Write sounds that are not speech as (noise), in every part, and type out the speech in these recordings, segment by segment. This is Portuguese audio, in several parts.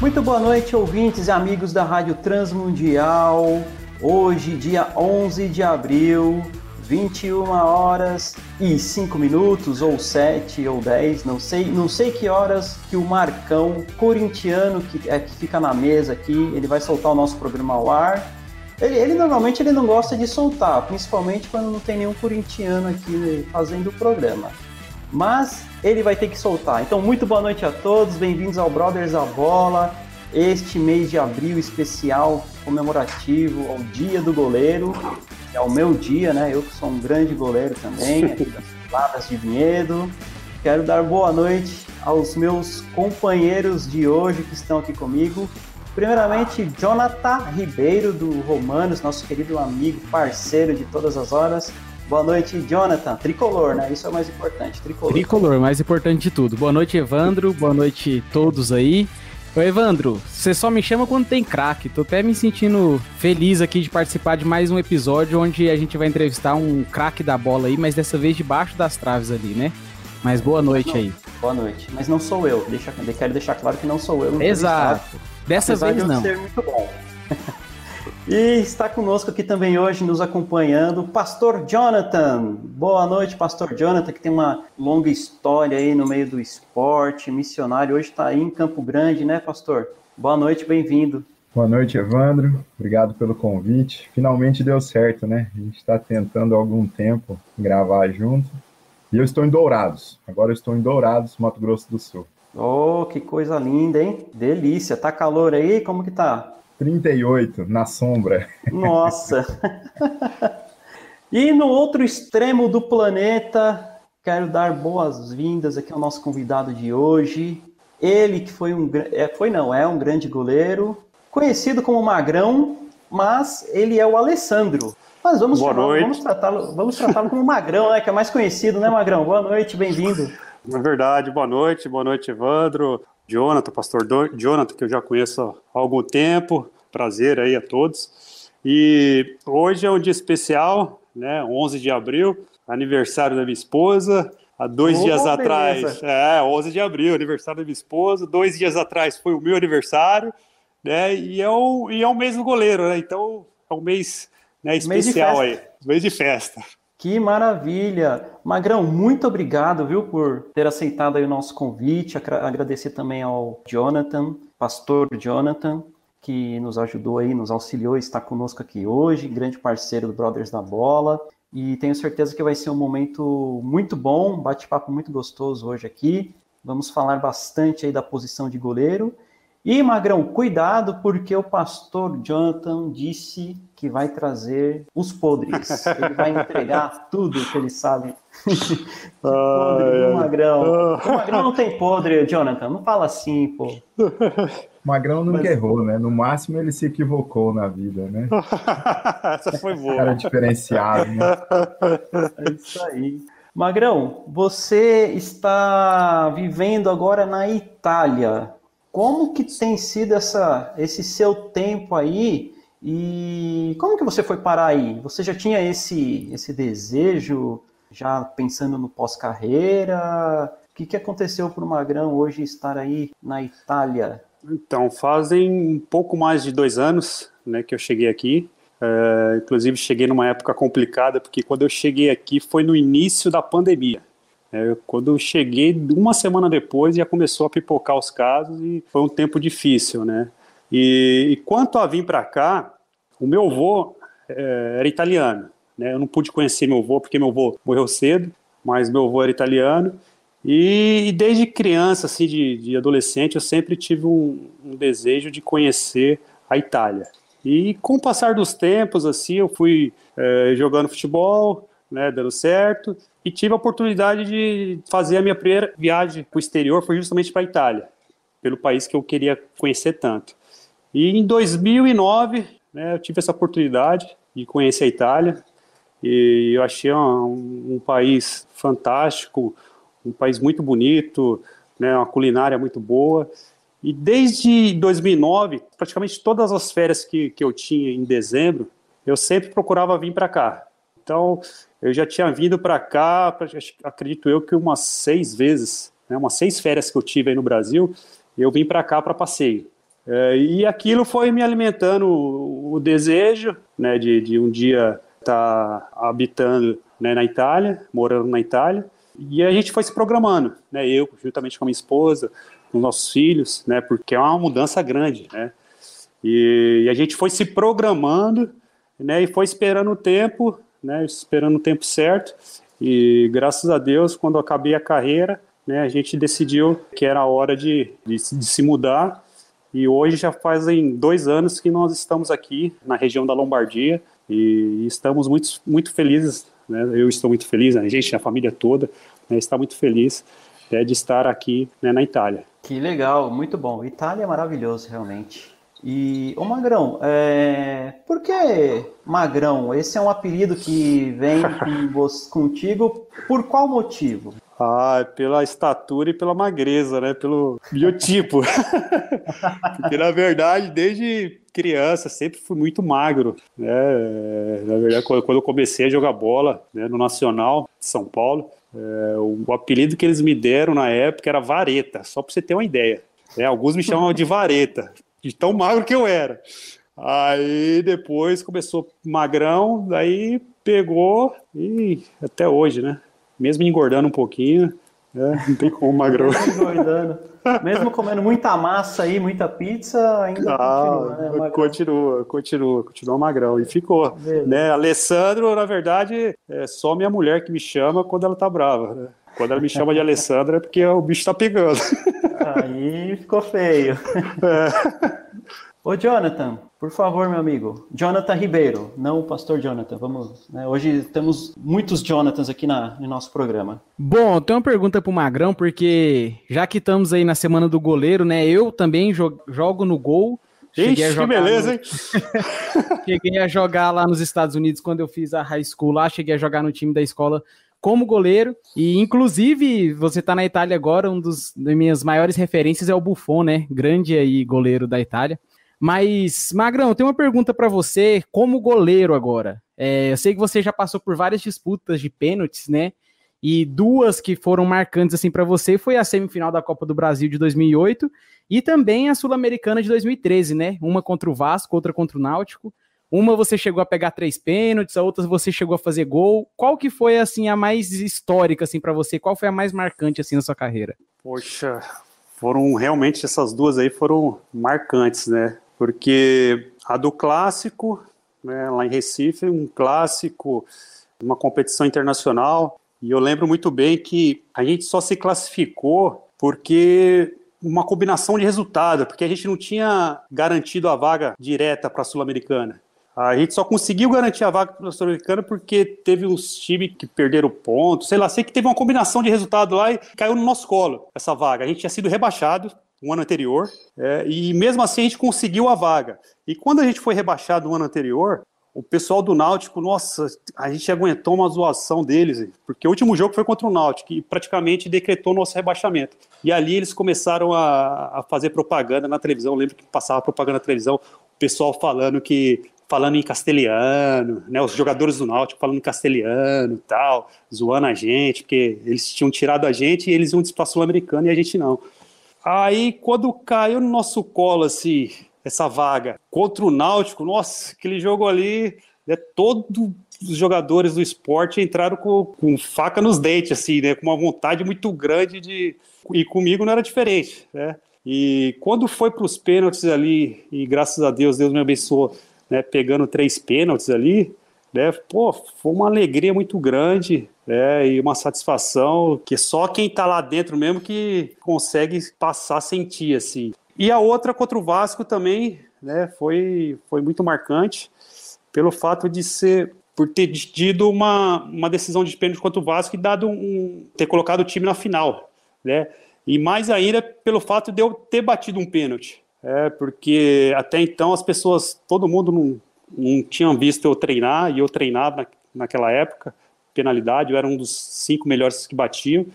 Muito boa noite, ouvintes e amigos da Rádio Transmundial. Hoje, dia 11 de abril, 21 horas e 5 minutos, ou 7 ou 10, não sei, não sei que horas que o Marcão, corintiano que, é, que fica na mesa aqui, ele vai soltar o nosso programa ao ar. Ele, ele, normalmente ele não gosta de soltar, principalmente quando não tem nenhum corintiano aqui fazendo o programa. Mas ele vai ter que soltar. Então, muito boa noite a todos, bem-vindos ao Brothers da Bola. Este mês de abril especial comemorativo ao Dia do Goleiro, é o meu dia, né? Eu que sou um grande goleiro também, aqui das (laughs) Ladas de Vinhedo. Quero dar boa noite aos meus companheiros de hoje que estão aqui comigo. Primeiramente, Jonathan Ribeiro, do Romanos, nosso querido amigo, parceiro de todas as horas. Boa noite, Jonathan. Tricolor, né? Isso é o mais importante. Tricolor. Tricolor, mais importante de tudo. Boa noite, Evandro. Boa noite todos aí. Ô Evandro, você só me chama quando tem craque. Tô até me sentindo feliz aqui de participar de mais um episódio onde a gente vai entrevistar um craque da bola aí, mas dessa vez debaixo das traves ali, né? Mas boa noite aí. Boa noite. Mas não sou eu. Deixa, quero deixar claro que não sou eu. Exato. Dessa vez de não. Ser muito bom. E está conosco aqui também hoje, nos acompanhando, o Pastor Jonathan. Boa noite, Pastor Jonathan, que tem uma longa história aí no meio do esporte, missionário. Hoje está aí em Campo Grande, né, Pastor? Boa noite, bem-vindo. Boa noite, Evandro. Obrigado pelo convite. Finalmente deu certo, né? A gente está tentando há algum tempo gravar junto. E eu estou em Dourados. Agora eu estou em Dourados, Mato Grosso do Sul. Oh, que coisa linda, hein? Delícia. Tá calor aí? Como que tá? 38 na sombra. Nossa! e no outro extremo do planeta, quero dar boas-vindas aqui ao nosso convidado de hoje. Ele que foi um é, foi não, é um grande goleiro, conhecido como Magrão, mas ele é o Alessandro. Mas vamos Boa noite. vamos tratá-lo, vamos tratá-lo como Magrão, né, que é mais conhecido, né, Magrão? Boa noite, bem-vindo. É verdade, boa noite, boa noite, Evandro. Jonathan, pastor Jonathan, que eu já conheço há algum tempo. Prazer aí a todos. E hoje é um dia especial, né? 11 de abril, aniversário da minha esposa. Há dois Oh, dias beleza. atrás, é, 11 de abril, aniversário da minha esposa. Dois dias atrás foi o meu aniversário, né? E é o, e é o mês do goleiro, né? Então é um mês né, Mês especial festa. aí, mês de festa. Que maravilha! Magrão, muito obrigado, viu, por ter aceitado o nosso convite. Agra- Agradecer também ao Jonathan, pastor Jonathan, que nos ajudou aí, nos auxiliou, está conosco aqui hoje, grande parceiro do Brothers da Bola. E tenho certeza que vai ser um momento muito bom, um bate-papo muito gostoso hoje aqui. Vamos falar bastante aí da posição de goleiro. E, Magrão, cuidado, porque o pastor Jonathan disse que vai trazer os podres. Ele vai entregar tudo que ele sabe. (laughs) podre do Magrão. O Magrão não tem podre, Jonathan. Não fala assim, pô. Magrão nunca Mas- errou, né? No máximo ele se equivocou na vida, né? (laughs) Essa foi boa. Cara diferenciado, né? É isso aí. Magrão, você está vivendo agora na Itália. Como que tem sido essa, esse seu tempo aí? E como que você foi parar aí? Você já tinha esse, esse desejo, já pensando no pós-carreira? O que, que aconteceu para o Magrão hoje estar aí na Itália? Então, fazem um pouco mais de dois anos né, que eu cheguei aqui. É, inclusive, cheguei numa época complicada, porque quando eu cheguei aqui foi no início da pandemia. É, quando eu cheguei, uma semana depois, já começou a pipocar os casos e foi um tempo difícil, né? E, e quanto a vir para cá, o meu avô é, era italiano, né? Eu não pude conhecer meu avô porque meu avô morreu cedo, mas meu avô era italiano. E, e desde criança, assim, de, de adolescente, eu sempre tive um, um desejo de conhecer a Itália. E com o passar dos tempos, assim, eu fui é, jogando futebol, né, dando certo, e tive a oportunidade de fazer a minha primeira viagem para o exterior, foi justamente para a Itália, pelo país que eu queria conhecer tanto. E em 2009, né, eu tive essa oportunidade de conhecer a Itália, e eu achei um, um país fantástico, um país muito bonito, né, uma culinária muito boa, e desde 2009, praticamente todas as férias que, que eu tinha em dezembro, eu sempre procurava vir para cá. Então, eu já tinha vindo para cá, acredito eu que umas seis vezes, né, umas seis férias que eu tive aí no Brasil, eu vim para cá para passeio. É, e aquilo foi me alimentando o, o desejo né, de, de, um dia estar tá habitando né, na Itália, morando na Itália, e a gente foi se programando, né, eu juntamente com a minha esposa, com nossos filhos, né, porque é uma mudança grande, né, e, e a gente foi se programando, né, e foi esperando o tempo, né, esperando o tempo certo. E graças a Deus, quando eu acabei a carreira, né, a gente decidiu que era a hora de, de, de se mudar. E hoje já fazem dois anos que nós estamos aqui na região da Lombardia e estamos muito, muito felizes. Né, eu estou muito feliz, a gente, a família toda, né, está muito feliz né, de estar aqui né, na Itália. Que legal, muito bom. Itália é maravilhoso, realmente. E o Magrão, é... por que Magrão? Esse é um apelido que vem com (laughs) você, contigo por qual motivo? Ah, pela estatura e pela magreza, né? Pelo biotipo. (laughs) Porque, na verdade, desde criança, sempre fui muito magro. Né? Na verdade, quando eu comecei a jogar bola né, no Nacional de São Paulo, é, o apelido que eles me deram na época era Vareta, só para você ter uma ideia. É, alguns me chamam de Vareta, de tão magro que eu era. Aí depois começou magrão, daí pegou e até hoje, né? Mesmo engordando um pouquinho, né? não tem como magrão. Mesmo engordando. Mesmo comendo muita massa aí, muita pizza, ainda ah, continua, né? Continua, continua, continua magrão. E ficou. Né? Alessandro, na verdade, é só minha mulher que me chama quando ela tá brava. Né? Quando ela me chama de Alessandra é porque o bicho tá pegando. Aí ficou feio. É. Ô Jonathan, por favor, meu amigo. Jonathan Ribeiro, não o pastor Jonathan. Vamos. Né? Hoje temos muitos Jonathans aqui na, no nosso programa. Bom, tem uma pergunta pro Magrão, porque já que estamos aí na semana do goleiro, né? Eu também jogo no gol. Cheguei Ixi, que beleza, no... hein? (laughs) cheguei a jogar lá nos Estados Unidos quando eu fiz a high school lá, cheguei a jogar no time da escola como goleiro. E, inclusive, você tá na Itália agora, um dos das minhas maiores referências é o Buffon, né? Grande aí goleiro da Itália. Mas, Magrão, tem uma pergunta para você, como goleiro agora. É, eu sei que você já passou por várias disputas de pênaltis, né? E duas que foram marcantes assim para você foi a semifinal da Copa do Brasil de 2008 e também a Sul-Americana de 2013, né? Uma contra o Vasco, outra contra o Náutico. Uma você chegou a pegar três pênaltis, a outra você chegou a fazer gol. Qual que foi assim a mais histórica assim para você? Qual foi a mais marcante assim na sua carreira? Poxa, foram realmente essas duas aí foram marcantes, né? Porque a do clássico, né, lá em Recife, um clássico, uma competição internacional, e eu lembro muito bem que a gente só se classificou porque uma combinação de resultado, porque a gente não tinha garantido a vaga direta para a Sul-Americana. A gente só conseguiu garantir a vaga para o Sul-Americana porque teve uns times que perderam pontos, sei lá, sei que teve uma combinação de resultado lá e caiu no nosso colo essa vaga. A gente tinha sido rebaixado um ano anterior é, e mesmo assim a gente conseguiu a vaga. E quando a gente foi rebaixado no ano anterior, o pessoal do Náutico, nossa, a gente aguentou uma zoação deles, porque o último jogo foi contra o Náutico e praticamente decretou nosso rebaixamento. E ali eles começaram a, a fazer propaganda na televisão. Eu lembro que passava propaganda na televisão, o pessoal falando que falando em castelhano, né, os jogadores do Náutico falando em castelhano tal, zoando a gente, porque eles tinham tirado a gente e eles iam disputar Sul-Americano e a gente não. Aí, quando caiu no nosso colo, assim, essa vaga contra o Náutico, nossa, aquele jogo ali, né, todos os jogadores do esporte entraram com, com, faca nos dentes, assim, né, com uma vontade muito grande de. E comigo não era diferente, né? E quando foi para os pênaltis ali, e graças a Deus, Deus me abençoou, né, pegando três pênaltis ali, né, pô, foi uma alegria muito grande, né, e uma satisfação que só quem está lá dentro mesmo que consegue passar sentir, assim. E a outra contra o Vasco também, né, foi, foi muito marcante pelo fato de ser por ter tido uma, uma decisão de pênalti contra o Vasco e dado um, ter colocado o time na final, né? E mais ainda pelo fato de eu ter batido um pênalti. É, porque até então as pessoas, todo mundo não, não tinham visto eu treinar, e eu treinava na, naquela época, penalidade, eu era um dos cinco melhores que batiam.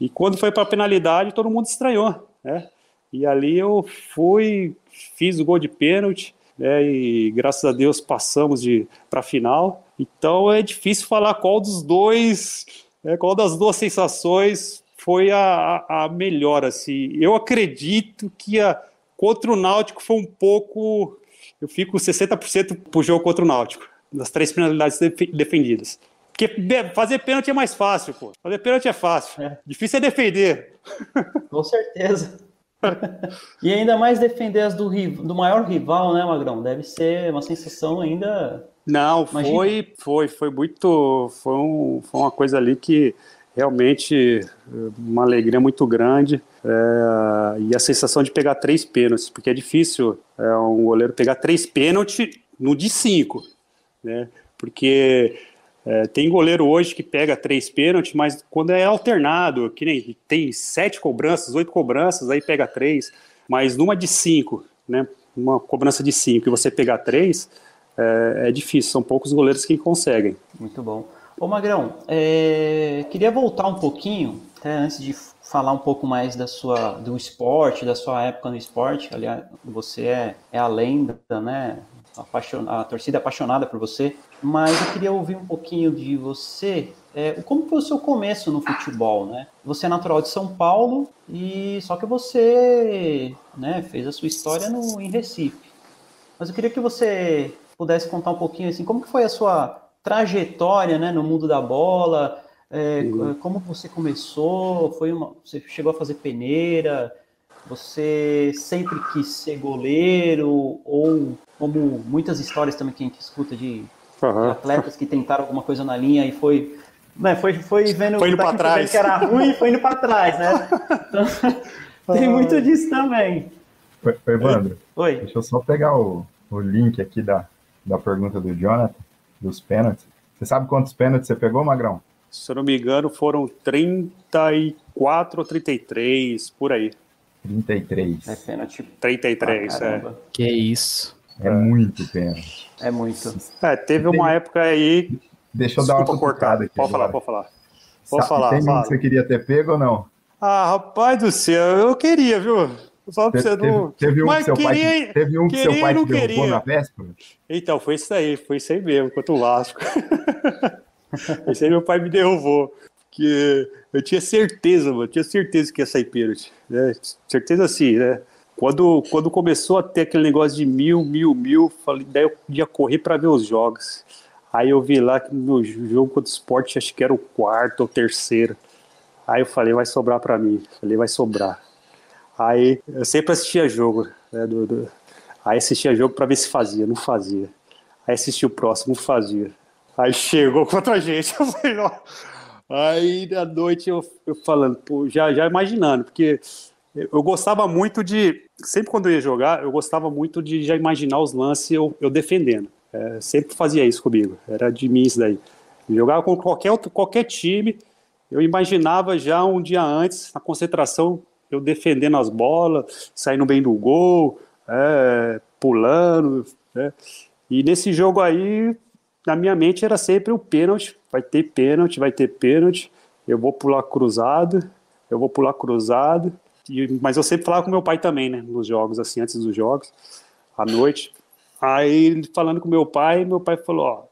E quando foi para a penalidade, todo mundo estranhou, né? E ali eu fui, fiz o gol de pênalti, né? E graças a Deus passamos de para a final. Então é difícil falar qual dos dois, né, qual das duas sensações foi a, a, melhor. Assim, eu acredito que a contra o Náutico foi um pouco, eu fico 60% pro jogo contra o Náutico, das três penalidades defendidas. Porque fazer pênalti é mais fácil, pô. Fazer pênalti é fácil. É. Difícil é defender. (laughs) Com certeza. e ainda mais defender as do, do maior rival, né, Magrão? Deve ser uma sensação ainda. Não, Imagina. foi, foi, foi muito. Foi, um, foi uma coisa ali que realmente uma alegria muito grande é, e a sensação de pegar três pênaltis, porque é difícil é, um goleiro pegar três pênaltis no de cinco, né? Porque é, tem goleiro hoje que pega três pênaltis, mas quando é alternado, que nem tem sete cobranças, oito cobranças, aí pega três, mas numa de cinco, né? Uma cobrança de cinco e você pegar três, é, é difícil, são poucos goleiros que conseguem. Muito bom. Ô Magrão, é, queria voltar um pouquinho, até antes de falar um pouco mais da sua, do esporte, da sua época no esporte. Aliás, você é, é a lenda, né? a torcida é apaixonada por você, mas eu queria ouvir um pouquinho de você. É, como foi o seu começo no futebol, né? Você é natural de São Paulo e só que você, né, fez a sua história no em Recife. Mas eu queria que você pudesse contar um pouquinho assim, como que foi a sua trajetória, né, no mundo da bola? É. Como você começou? Foi uma, você chegou a fazer peneira? Você sempre quis ser goleiro ou como muitas histórias também que a gente escuta de, uhum. de atletas que tentaram alguma coisa na linha e foi né, foi, foi vendo foi indo para trás. que era ruim e foi indo para trás, né? Então, (laughs) tem muito disso também. Oi, Evandro. Oi. Deixa eu só pegar o, o link aqui da, da pergunta do Jonathan, dos pênaltis. Você sabe quantos pênaltis você pegou, Magrão? Se eu não me engano, foram 34 ou 33, por aí. 33. É pênalti. 33, ah, é. Que isso. É, é muito pênalti. É muito. É, teve uma época aí. Deixa eu dar uma cortada aqui. Pode falar, pode falar. Pode falar. Tem fala. que você queria ter pego ou não? Ah, rapaz do céu, eu queria, viu? Só pra você não. Teve, um que seu pai, teve um que seu pai te derrubou na véspera? Então, foi isso aí, foi isso aí mesmo, quanto o Vasco. (laughs) (laughs) esse aí meu pai me derrubou. Porque eu tinha certeza, mano, tinha certeza que ia sair pênalti. Né? Certeza assim, né? Quando, quando começou a ter aquele negócio de mil, mil, mil, falei, daí eu ia correr para ver os jogos. Aí eu vi lá que no jogo contra o esporte, acho que era o quarto ou terceiro. Aí eu falei, vai sobrar para mim. Falei, vai sobrar. Aí eu sempre assistia jogo, né, do, do... Aí assistia jogo para ver se fazia, não fazia. Aí assistia o próximo, não fazia. Aí chegou contra a gente, (laughs) eu falei, ó. Aí da noite eu, eu falando, pô, já, já imaginando, porque eu gostava muito de. Sempre quando eu ia jogar, eu gostava muito de já imaginar os lances eu, eu defendendo. É, sempre fazia isso comigo. Era de mim isso daí. Eu jogava com qualquer, outro, qualquer time, eu imaginava já um dia antes, na concentração, eu defendendo as bolas, saindo bem do gol, é, pulando. Né? E nesse jogo aí, na minha mente era sempre o pênalti. Vai ter pênalti, vai ter pênalti. Eu vou pular cruzado, eu vou pular cruzado. E, mas eu sempre falava com meu pai também, né? Nos jogos, assim, antes dos jogos, à noite. Aí, falando com meu pai, meu pai falou: Ó,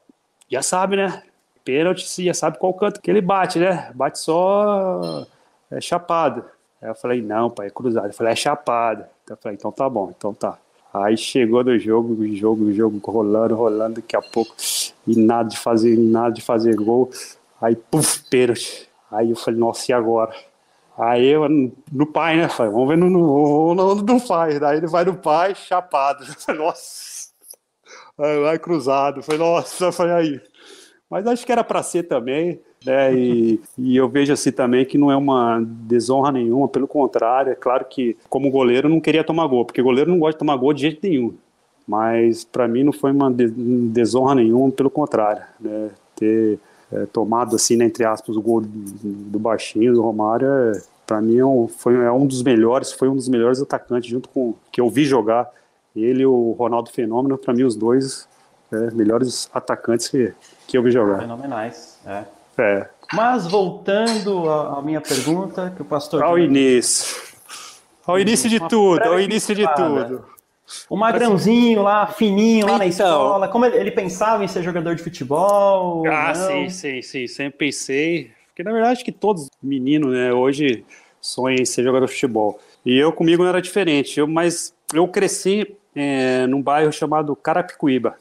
já sabe, né? Pênalti, você já sabe qual canto que ele bate, né? Bate só é, chapado. Aí eu falei: Não, pai, é cruzado. Ele falou: É chapado. Então eu falei: Então tá bom, então tá. Aí chegou no jogo, jogo, jogo rolando, rolando, daqui a pouco, e nada de fazer, nada de fazer gol. Aí, puf, pênalti. Aí eu falei, nossa, e agora? Aí eu, no pai, né? Falei, vamos ver no, no, no, no pai. Daí ele vai no pai, chapado. (laughs) Falei, nossa. Aí vai cruzado. Falei, nossa, falei aí. Mas acho que era para ser também, né? E, e, eu vejo assim também que não é uma desonra nenhuma, pelo contrário, é claro que como goleiro não queria tomar gol, porque goleiro não gosta de tomar gol de jeito nenhum. mas para mim não foi uma desonra nenhuma, pelo contrário, né? ter é, tomado assim, né, entre aspas, o gol do, do baixinho do Romário, é, para mim é um, foi é um dos melhores, foi um dos melhores atacantes junto com que eu vi jogar. Ele o Ronaldo Fenômeno, para mim os dois é, melhores atacantes que, que eu vi jogar. Fenomenais, é. É. Mas voltando à minha pergunta, que o pastor. Ao início. Ao início de tudo, ao início de tudo. O magrãozinho lá, fininho lá então, na escola, como ele, pensava em ser jogador de futebol? Ah, sim, sim, sim, sempre pensei. Porque na verdade acho que todos meninos, né, hoje sonham em ser jogador de futebol. E eu comigo não era diferente, eu, mas eu cresci é, num bairro chamado Carapicuíba,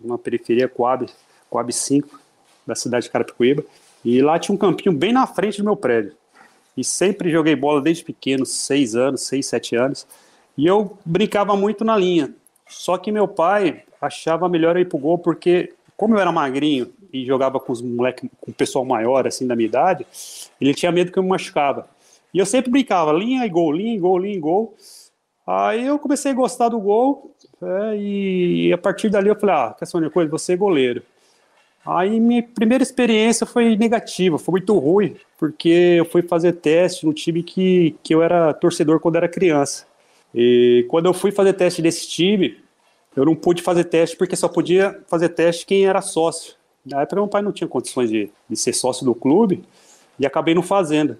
uma periferia Coab, Coab 5, da cidade de Carapicuíba. E lá tinha um campinho bem na frente do meu prédio. E sempre joguei bola desde pequeno, seis anos, seis, sete anos. E eu brincava muito na linha. Só que meu pai achava melhor ir pro gol porque, como eu era magrinho e jogava com os moleques, com o pessoal maior, assim, da minha idade, ele tinha medo que eu me machucava. E eu sempre brincava, linha e gol, linha e gol, linha e gol. Aí eu comecei a gostar do gol, é, e a partir dali eu falei, ah, quer saber uma coisa, você é goleiro. Aí minha primeira experiência foi negativa, foi muito ruim, porque eu fui fazer teste no time que, que eu era torcedor quando era criança. E quando eu fui fazer teste desse time, eu não pude fazer teste porque só podia fazer teste quem era sócio. Na época, meu pai não tinha condições de, de ser sócio do clube e acabei não fazendo.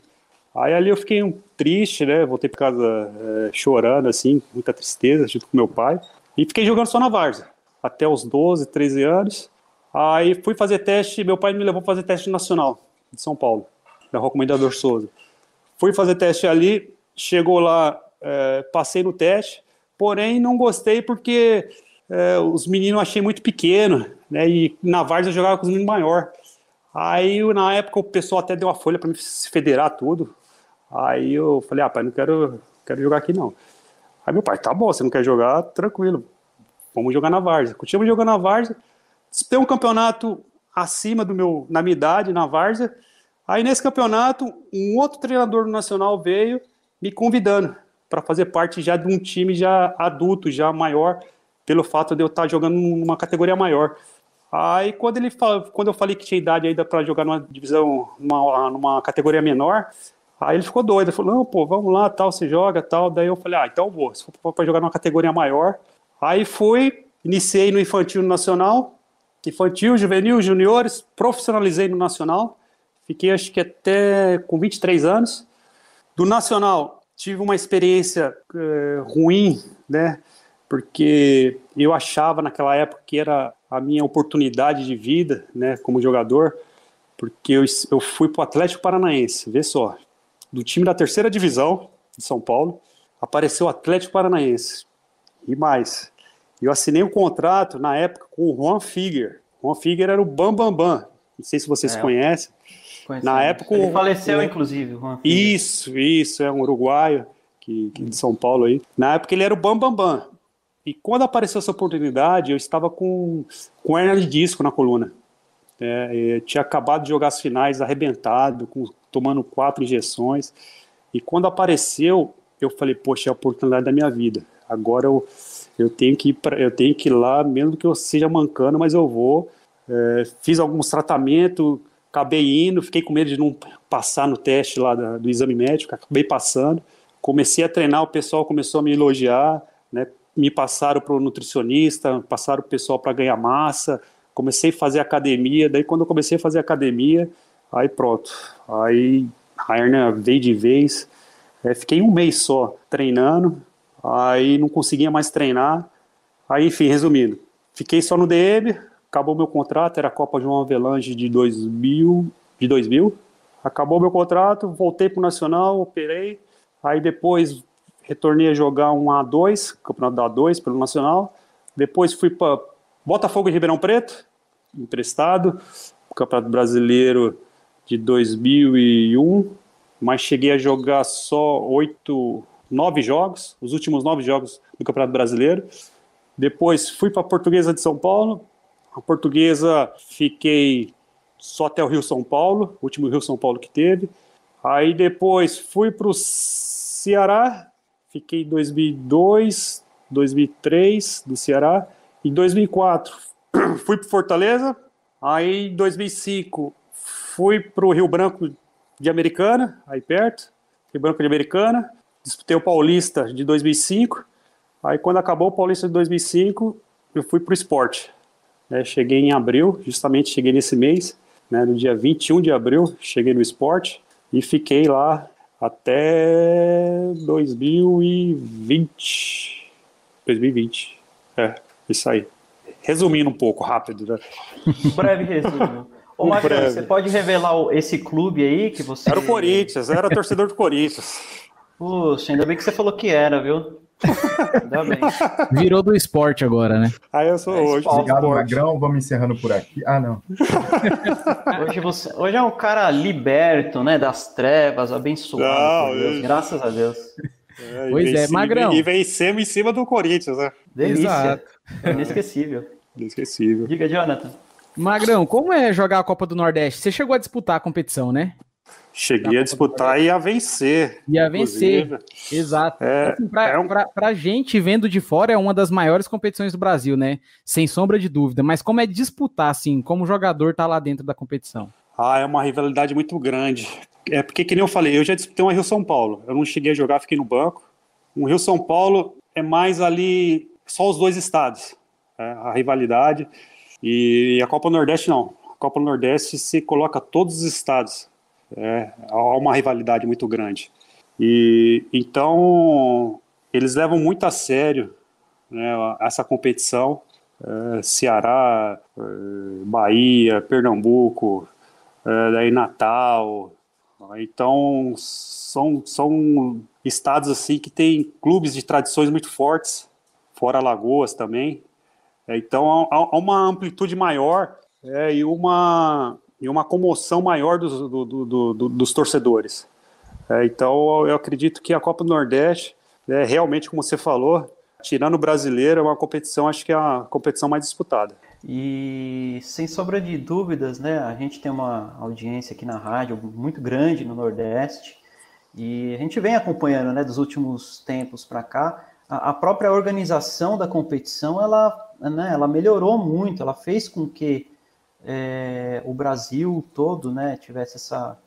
Aí ali eu fiquei triste, né? Voltei para casa é, chorando, assim, muita tristeza, junto com meu pai. E fiquei jogando só na Várzea, até os 12, 13 anos. Aí fui fazer teste, meu pai me levou fazer teste nacional, de São Paulo, da Rua Comendador Souza. Fui fazer teste ali, chegou lá é, passei no teste, porém não gostei porque é, os meninos achei muito pequeno, né? E na Várzea eu jogava com os meninos maior. Aí na época o pessoal até deu uma folha para me federar tudo. Aí eu falei, ah, pai, não quero, quero jogar aqui não. Aí meu pai, tá bom, você não quer jogar, tranquilo. Vamos jogar na Várzea. Continuamos jogando na Várzea. Disputei um campeonato acima do meu, na minha idade, na Várzea. Aí nesse campeonato, um outro treinador do Nacional veio me convidando para fazer parte já de um time já adulto, já maior, pelo fato de eu estar tá jogando numa categoria maior. Aí quando ele quando eu falei que tinha idade ainda para jogar numa divisão, numa, numa categoria menor, aí ele ficou doido, ele falou: "Não, pô, vamos lá, tal, você joga, tal". Daí eu falei: "Ah, então eu vou, se for para jogar numa categoria maior". Aí fui, iniciei no infantil no nacional, infantil, juvenil, juniores, profissionalizei no nacional. Fiquei acho que até com 23 anos. Do nacional, tive uma experiência uh, ruim, né? Porque eu achava naquela época que era a minha oportunidade de vida, né, como jogador, porque eu, eu fui para o Atlético Paranaense, vê só, do time da terceira divisão de São Paulo, apareceu o Atlético Paranaense. E mais, eu assinei um contrato na época com o Juan Figuer. Juan Figuer era o Bam Bam Bam. Não sei se vocês é. conhecem. Na época. Ele faleceu, o... inclusive. Isso, isso, é um uruguaio que, que de São Paulo aí. Na época ele era o Bam Bam Bam. E quando apareceu essa oportunidade, eu estava com, com hernia de disco na coluna. É, tinha acabado de jogar as finais arrebentado, com, tomando quatro injeções. E quando apareceu, eu falei, poxa, é a oportunidade da minha vida. Agora eu, eu, tenho, que ir pra, eu tenho que ir lá, mesmo que eu seja mancando, mas eu vou. É, fiz alguns tratamentos, acabei indo, fiquei com medo de não passar no teste lá da, do exame médico, acabei passando. Comecei a treinar, o pessoal começou a me elogiar, né? Me passaram para o nutricionista, passaram o pessoal para ganhar massa. Comecei a fazer academia, daí quando eu comecei a fazer academia, aí pronto. Aí a hernia veio de vez. É, fiquei um mês só treinando, aí não conseguia mais treinar. Aí, enfim, resumindo, fiquei só no DM, acabou meu contrato, era a Copa João Avelange de 2000, de 2000. Acabou meu contrato, voltei para o Nacional, operei. Aí depois retornei a jogar um A2, campeonato da A2 pelo Nacional. Depois fui para Botafogo de Ribeirão Preto, emprestado, Campeonato Brasileiro de 2001, mas cheguei a jogar só oito, nove jogos, os últimos nove jogos do Campeonato Brasileiro. Depois fui para a Portuguesa de São Paulo, a portuguesa fiquei só até o Rio São Paulo, último Rio São Paulo que teve. Aí depois fui para o Ceará, fiquei em 2002, 2003 do Ceará. Em 2004 (clears throat) fui para Fortaleza. Aí em 2005 fui para o Rio Branco de Americana, aí perto, Rio Branco de Americana. Disputei o Paulista de 2005. Aí quando acabou o Paulista de 2005, eu fui para o esporte. Né, cheguei em abril, justamente cheguei nesse mês, né, no dia 21 de abril, cheguei no esporte e fiquei lá até 2020. 2020. É, isso aí. Resumindo um pouco, rápido, né? Breve resumo. (laughs) Ô, um você pode revelar esse clube aí que você. Era o Corinthians, era torcedor do Corinthians. Puxa, ainda bem que você falou que era, viu? Ainda bem. Virou do esporte agora, né? Aí eu sou é hoje. Obrigado, Magrão. Vamos encerrando por aqui. Ah, não. (laughs) hoje, você, hoje é um cara liberto, né? Das trevas, abençoado. Não, Deus, graças a Deus. É, pois é, Magrão. E vencemos em cima do Corinthians, né? Delícia. Exato. É inesquecível. Inesquecível. Diga, Jonathan. Magrão, como é jogar a Copa do Nordeste? Você chegou a disputar a competição, né? Cheguei a disputar e a vencer. E a vencer, exato. É, assim, pra, é um... pra, gente, vendo de fora, é uma das maiores competições do Brasil, né? Sem sombra de dúvida. Mas como é disputar, assim, como jogador tá lá dentro da competição? Ah, é uma rivalidade muito grande. É porque, que nem eu falei, eu já disputei uma Rio-São Paulo. Eu não cheguei a jogar, fiquei no banco. Um Rio-São Paulo é mais ali, só os dois estados. É, a rivalidade. E a Copa Nordeste não. A Copa Nordeste se coloca todos os estados. É, há uma rivalidade muito grande. E então eles levam muito a sério né, essa competição. É, Ceará, é, Bahia, Pernambuco, é, daí Natal. Então são, são estados assim que têm clubes de tradições muito fortes, fora Lagoas também. Então há, há, uma amplitude maior é, e, uma, e uma comoção maior dos, do, do, do, dos torcedores. É, então eu acredito que a Copa do Nordeste, é, realmente, como você falou, tirando o brasileiro, é uma competição, acho que é a competição mais disputada. E sem sombra de dúvidas, né, a gente tem uma audiência aqui na rádio muito grande no Nordeste e a gente vem acompanhando, né, dos últimos tempos para cá, a, a própria organização da competição, ela né, ela melhorou muito, ela fez com que é, o Brasil todo né, tivesse essa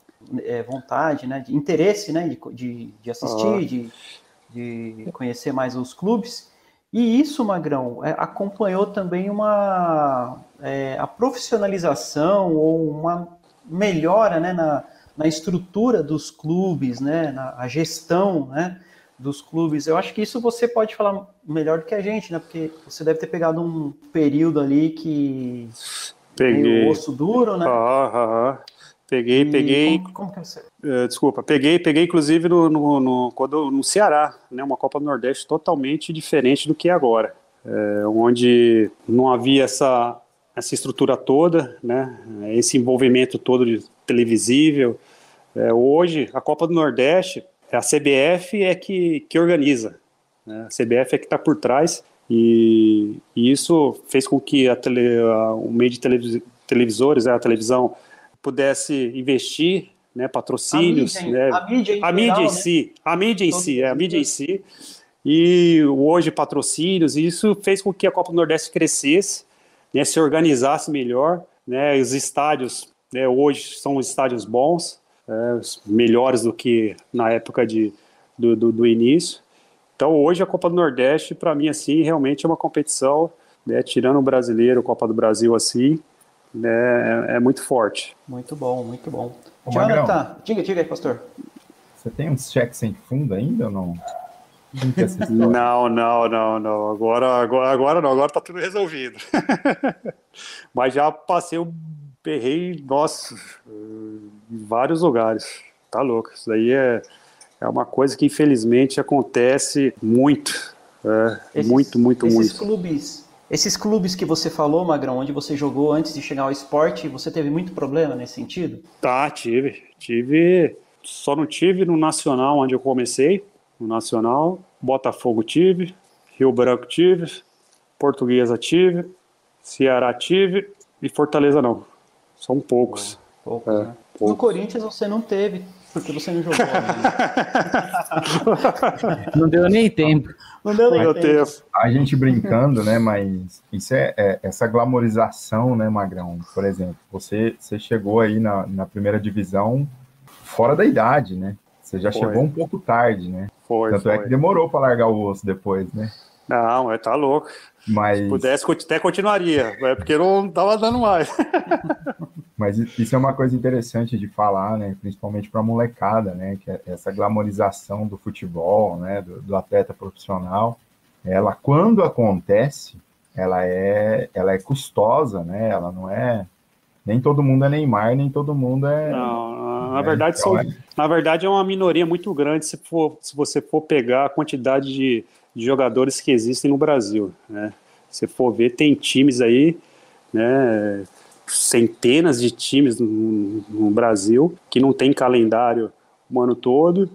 é, vontade, né, de interesse né, de, de, de assistir, ah. de, de conhecer mais os clubes. E isso, Magrão, é, acompanhou também uma é, a profissionalização ou uma melhora né, na, na estrutura dos clubes, né, na a gestão, né, dos clubes. Eu acho que isso você pode falar melhor do que a gente, né? Porque você deve ter pegado um período ali que peguei o osso duro, né? Ah, ah, ah. Peguei, e peguei. Como, como que você... Uh, desculpa, peguei, peguei inclusive no, no, no, quando, no Ceará, né? Uma Copa do Nordeste totalmente diferente do que é agora, é, onde não havia essa essa estrutura toda, né? Esse envolvimento todo de televisível. É, hoje a Copa do Nordeste a CBF é que, que organiza, né? a CBF é que está por trás e, e, isso fez com que a tele, a, o meio de televis, televisores, a televisão, pudesse investir, né, patrocínios, a mídia, né, a mídia em, a mídia geral, em né? si, a mídia em si, é, a mídia em si, e hoje patrocínios, e isso fez com que a Copa do Nordeste crescesse, né, se organizasse melhor, né, os estádios, né, hoje são estádios bons, é, melhores do que na época de, do, do, do, início. Então hoje a Copa do Nordeste, para mim, assim, realmente é uma competição, né, tirando o brasileiro, Copa do Brasil assim, né, é, é muito forte. Muito bom, muito bom. Ô, Jonathan, diga, diga aí, pastor. Você tem uns cheques sem fundo ainda ou não? (laughs) Não, não, não, não. Agora, agora, agora não, agora tá tudo resolvido. (laughs) Mas já passei um perrei, nossa, em vários lugares. Tá louco. Isso daí é, é uma coisa que infelizmente acontece muito. É, esses, muito, muito, esses muito. Clubes, esses clubes que você falou, Magrão, onde você jogou antes de chegar ao esporte, você teve muito problema nesse sentido? Tá, tive. Tive. Só não tive no Nacional, onde eu comecei. No Nacional, Botafogo tive, Rio Branco tive, Portuguesa tive, Ceará tive e Fortaleza não. São poucos. Poucos, é, né? poucos. No Corinthians você não teve. Porque você não jogou. (laughs) não deu nem tempo. Não deu nem tempo. A gente brincando, né? Mas isso é, é, essa glamorização, né, Magrão? Por exemplo, você, você chegou aí na, na primeira divisão fora da idade, né? Você já foi. chegou um pouco tarde, né? Foi. Tanto foi. é que demorou para largar o osso depois, né? Não, é, tá louco. Mas... Se pudesse, até continuaria, é porque não tava dando mais. (laughs) Mas isso é uma coisa interessante de falar, né? Principalmente para a molecada, né? Que é essa glamorização do futebol, né? Do, do, atleta profissional, ela quando acontece, ela é, ela é custosa, né? Ela não é nem todo mundo é Neymar, nem todo mundo é. Não, na verdade, então, são, é... na verdade é uma minoria muito grande se, for, se você for pegar a quantidade de, de jogadores que existem no Brasil, né? Se for ver, tem times aí, né? Centenas de times no, no Brasil que não tem calendário o ano todo,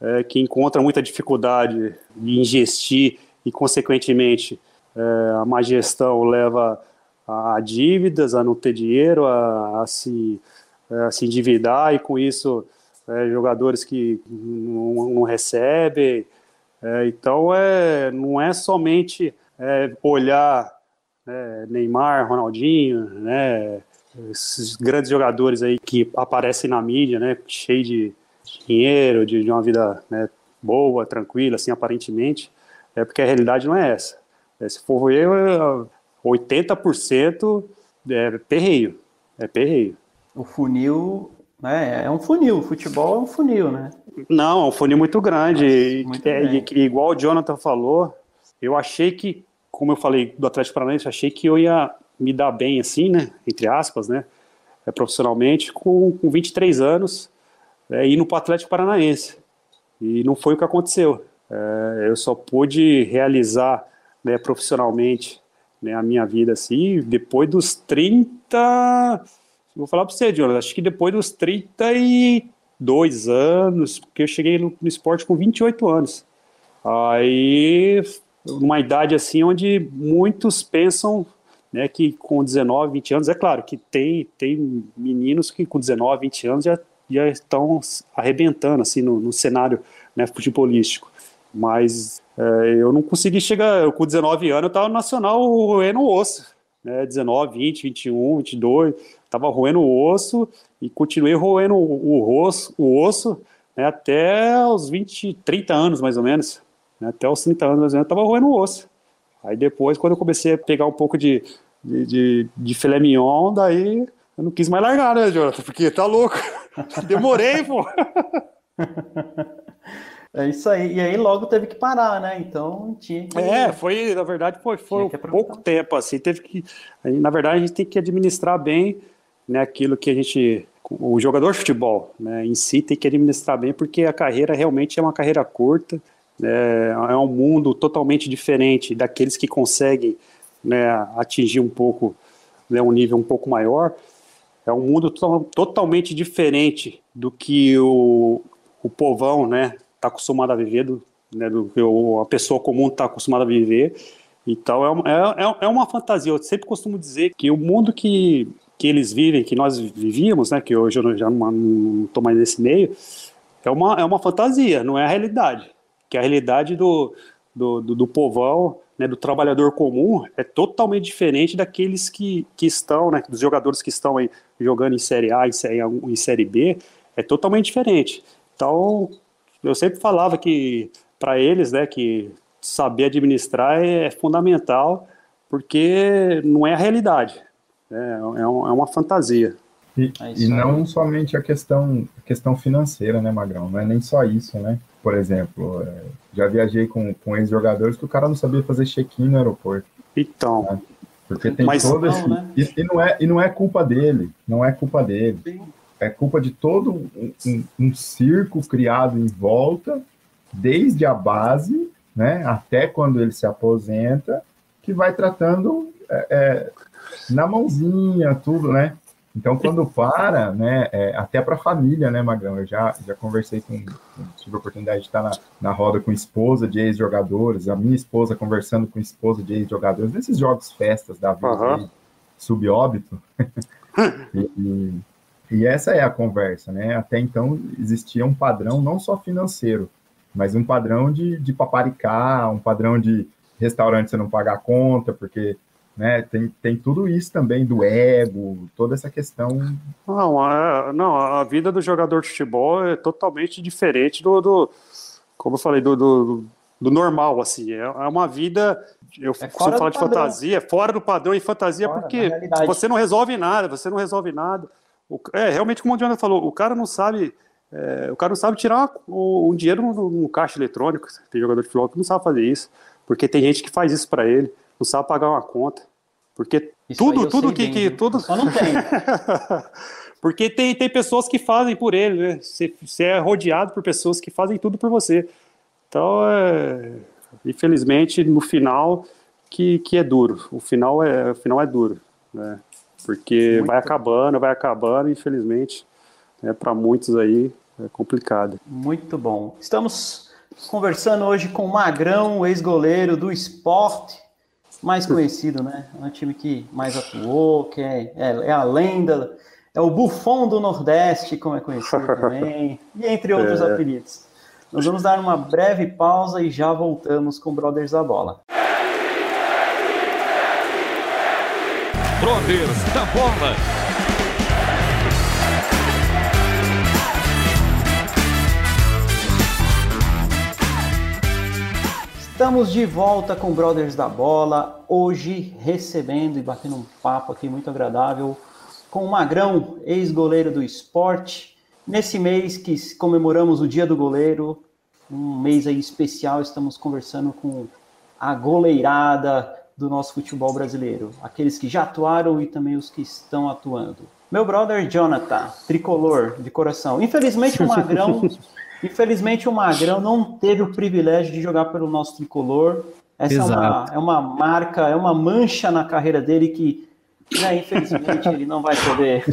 é, que encontra muita dificuldade de investir e, consequentemente, é, a má gestão leva a, dívidas, a não ter dinheiro, a, a se, é, a se endividar e, com isso, é, jogadores que não, não recebem. É, então, é, não é somente é, olhar né, Neymar, Ronaldinho, né, esses grandes jogadores aí que aparecem na mídia, né, cheio de dinheiro, de, de uma vida né, boa, tranquila, assim, aparentemente, é porque a realidade não é essa. É, se for ver, 80% é perreio, é perreio. O funil, né, é um funil, o futebol é um funil, né? Não, é um funil muito grande, muito é, e, igual o Jonathan falou, eu achei que como eu falei do Atlético Paranaense, achei que eu ia me dar bem assim, né, entre aspas, né, é, profissionalmente, com, com 23 anos, é, indo para o Atlético Paranaense. E não foi o que aconteceu. É, eu só pude realizar né, profissionalmente né, a minha vida assim, depois dos 30. Vou falar para você, Jonas, acho que depois dos 32 anos, porque eu cheguei no, no esporte com 28 anos. Aí uma idade assim onde muitos pensam né, que com 19, 20 anos, é claro que tem, tem meninos que com 19, 20 anos já, já estão arrebentando assim no, no cenário né, futebolístico, mas é, eu não consegui chegar, eu, com 19 anos eu estava no Nacional roendo o osso, né, 19, 20, 21, 22, estava roendo o osso e continuei roendo o, o osso, o osso né, até os 20, 30 anos mais ou menos? Até os 30 anos, eu estava roendo osso. Aí depois, quando eu comecei a pegar um pouco de, de, de, de filé mignon, daí eu não quis mais largar, né, Jonathan? Porque tá louco. (laughs) Demorei, pô. (laughs) É isso aí. E aí logo teve que parar, né? Então tinha que... É, foi, na verdade, foi, foi pouco tempo, assim, teve que. Na verdade, a gente tem que administrar bem né, aquilo que a gente. O jogador de futebol né, em si tem que administrar bem, porque a carreira realmente é uma carreira curta. É, é um mundo totalmente diferente daqueles que conseguem né, atingir um pouco, né, um nível um pouco maior. É um mundo to totalmente diferente do que o, o povão né, está acostumado a viver, do, né, do que a pessoa comum está acostumada a viver. Então é, é, é, é uma fantasia. Eu sempre costumo dizer que o mundo que, que eles vivem, que nós vivíamos, né, que hoje eu já não estou mais nesse meio, é uma, é uma fantasia, não é a realidade que a realidade do, do, do, do povão, né, do trabalhador comum, é totalmente diferente daqueles que, que estão, né, dos jogadores que estão aí jogando em Série A, em Série, em série B, é totalmente diferente. Então, eu sempre falava que, para eles, né, que saber administrar é fundamental, porque não é a realidade, é, é, é uma fantasia. E, é e não somente a questão, a questão financeira, né, Magrão? Não é nem só isso, né? Por exemplo, é, já viajei com, com ex-jogadores que o cara não sabia fazer check-in no aeroporto. Então. Né? Porque tem Mas todo não, esse. Né? E, e, não é, e não é culpa dele. Não é culpa dele. Sim. É culpa de todo um, um, um circo criado em volta, desde a base, né, até quando ele se aposenta, que vai tratando é, é, na mãozinha, tudo, né? Então, quando para, né, é, até para a família, né, Magrão? Eu já, já conversei com, tive a oportunidade de estar na, na roda com esposa de ex-jogadores, a minha esposa conversando com esposa de ex-jogadores, nesses jogos festas da vida, uhum. subóbito. (laughs) e, e, E essa é a conversa, né? Até então existia um padrão não só financeiro, mas um padrão de, de paparicar, um padrão de restaurante você não pagar a conta, porque né, tem, tem tudo isso também do ego, toda essa questão. Não, a, não, a vida do jogador de futebol é totalmente diferente do, do como eu falei, do, do, do normal, assim. É, é uma vida, eu é costumo falar de padrão. fantasia, é fora do padrão e fantasia fora, porque você não resolve nada, você não resolve nada. O, é, realmente, como o Jonathan falou, o cara não sabe é, o cara não sabe tirar um, um dinheiro no, caixa eletrônico. Tem jogador de futebol que não sabe fazer isso, porque tem gente que faz isso para ele, não sabe pagar uma conta. Porque isso tudo, tudo que, bem, que tudo. Só não tem. (laughs) porque tem, tem pessoas que fazem por ele, né? Você, você é rodeado por pessoas que fazem tudo por você. Então, é, infelizmente, no final, que, que é duro. O final é, o final é duro, né? Porque Muito vai acabando, vai acabando, infelizmente, né, para muitos aí é complicado. Muito bom. Estamos conversando hoje com o Magrão, ex-goleiro do esporte, mais conhecido, né? É um time que mais atuou, que é, é, é a lenda, é o bufão do Nordeste, como é conhecido (laughs) também, e entre outros é. apelidos. Nós vamos dar uma breve pausa e já voltamos com Brothers da Bola. Brothers da Bola. Estamos de volta com Brothers da Bola, hoje recebendo e batendo um papo aqui muito agradável com o Magrão, ex-goleiro do esporte. Nesse mês que comemoramos o Dia do Goleiro, um mês aí especial, estamos conversando com a goleirada do nosso futebol brasileiro, aqueles que já atuaram e também os que estão atuando. Meu brother Jonathan, tricolor de coração. Infelizmente o Magrão (laughs) Infelizmente, o Magrão não teve o privilégio de jogar pelo nosso tricolor. Essa é uma, é uma, marca, é uma mancha na carreira dele que, né, infelizmente, ele não vai poder.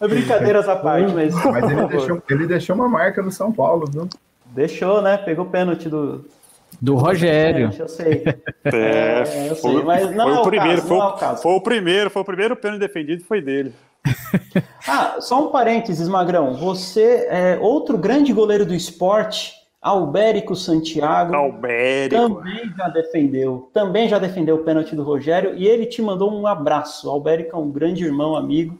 é (laughs) brincadeiras à parte, mas. Mas ele deixou, ele deixou uma marca no São Paulo, viu? Deixou, né? Pegou pênalti do, do Rogério. Eu sei. É, é eu sei, mas não foi é o, primeiro, caso, foi, é o foi, o primeiro, foi o primeiro pênalti defendido foi dele. (laughs) ah, só um parênteses, Magrão. Você é outro grande goleiro do esporte, Albérico Santiago. Albérico. Também já defendeu. Também já defendeu o pênalti do Rogério e ele te mandou um abraço. Albérico é um grande irmão, amigo.